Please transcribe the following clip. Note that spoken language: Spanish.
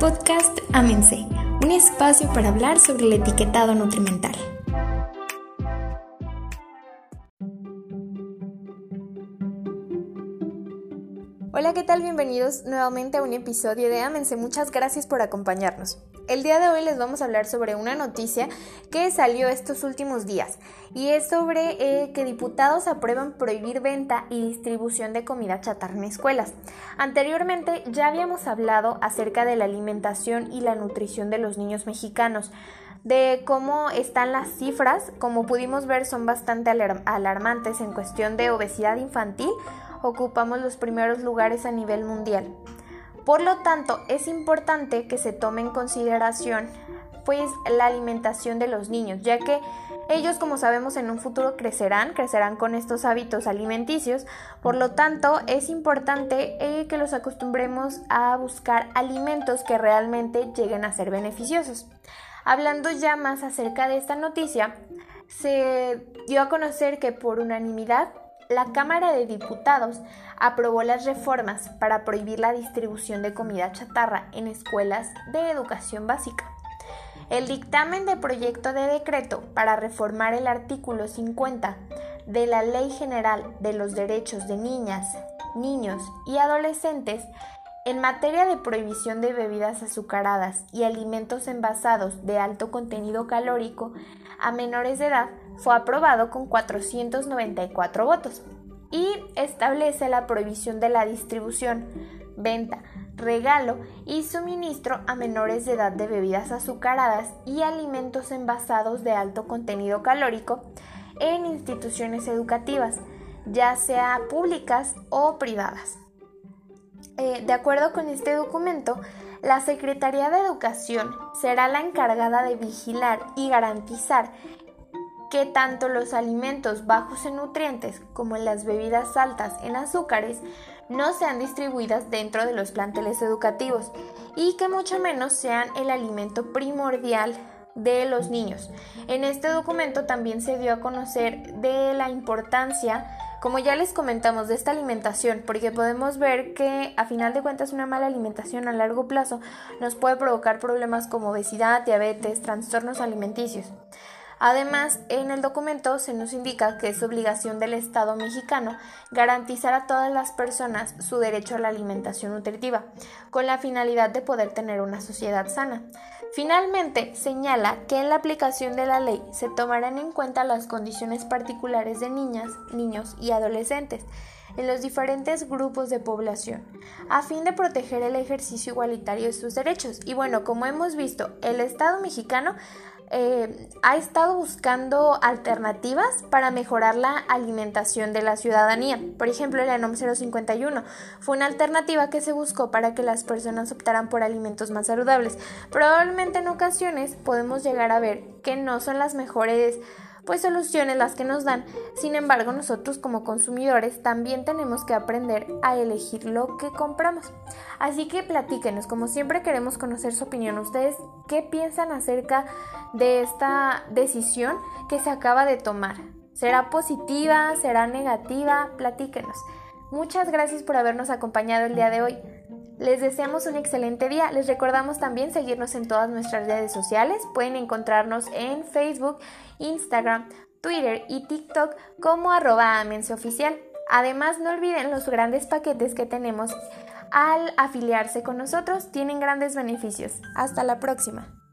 Podcast Amense, un espacio para hablar sobre el etiquetado nutrimental. Hola, ¿qué tal? Bienvenidos nuevamente a un episodio de Amense. Muchas gracias por acompañarnos. El día de hoy les vamos a hablar sobre una noticia que salió estos últimos días y es sobre eh, que diputados aprueban prohibir venta y distribución de comida chatarra en escuelas. Anteriormente ya habíamos hablado acerca de la alimentación y la nutrición de los niños mexicanos de cómo están las cifras, como pudimos ver son bastante alarmantes en cuestión de obesidad infantil, ocupamos los primeros lugares a nivel mundial. Por lo tanto, es importante que se tome en consideración pues la alimentación de los niños, ya que ellos, como sabemos, en un futuro crecerán, crecerán con estos hábitos alimenticios. Por lo tanto, es importante eh, que los acostumbremos a buscar alimentos que realmente lleguen a ser beneficiosos. Hablando ya más acerca de esta noticia, se dio a conocer que por unanimidad la Cámara de Diputados aprobó las reformas para prohibir la distribución de comida chatarra en escuelas de educación básica. El dictamen de proyecto de decreto para reformar el artículo 50 de la Ley General de los Derechos de Niñas, Niños y Adolescentes en materia de prohibición de bebidas azucaradas y alimentos envasados de alto contenido calórico a menores de edad fue aprobado con 494 votos y establece la prohibición de la distribución, venta, regalo y suministro a menores de edad de bebidas azucaradas y alimentos envasados de alto contenido calórico en instituciones educativas, ya sea públicas o privadas. Eh, de acuerdo con este documento, la Secretaría de Educación será la encargada de vigilar y garantizar que tanto los alimentos bajos en nutrientes como las bebidas altas en azúcares no sean distribuidas dentro de los planteles educativos y que mucho menos sean el alimento primordial de los niños. En este documento también se dio a conocer de la importancia como ya les comentamos de esta alimentación, porque podemos ver que a final de cuentas una mala alimentación a largo plazo nos puede provocar problemas como obesidad, diabetes, trastornos alimenticios. Además, en el documento se nos indica que es obligación del Estado mexicano garantizar a todas las personas su derecho a la alimentación nutritiva, con la finalidad de poder tener una sociedad sana. Finalmente, señala que en la aplicación de la ley se tomarán en cuenta las condiciones particulares de niñas, niños y adolescentes en los diferentes grupos de población, a fin de proteger el ejercicio igualitario de sus derechos. Y bueno, como hemos visto, el Estado mexicano eh, ha estado buscando alternativas para mejorar la alimentación de la ciudadanía. Por ejemplo, el ENOM 051 fue una alternativa que se buscó para que las personas optaran por alimentos más saludables. Probablemente en ocasiones podemos llegar a ver que no son las mejores pues soluciones las que nos dan. Sin embargo, nosotros como consumidores también tenemos que aprender a elegir lo que compramos. Así que platíquenos, como siempre queremos conocer su opinión. ¿Ustedes qué piensan acerca de esta decisión que se acaba de tomar? ¿Será positiva? ¿Será negativa? Platíquenos. Muchas gracias por habernos acompañado el día de hoy. Les deseamos un excelente día. Les recordamos también seguirnos en todas nuestras redes sociales. Pueden encontrarnos en Facebook, Instagram, Twitter y TikTok como arroba oficial. Además, no olviden los grandes paquetes que tenemos al afiliarse con nosotros. Tienen grandes beneficios. Hasta la próxima.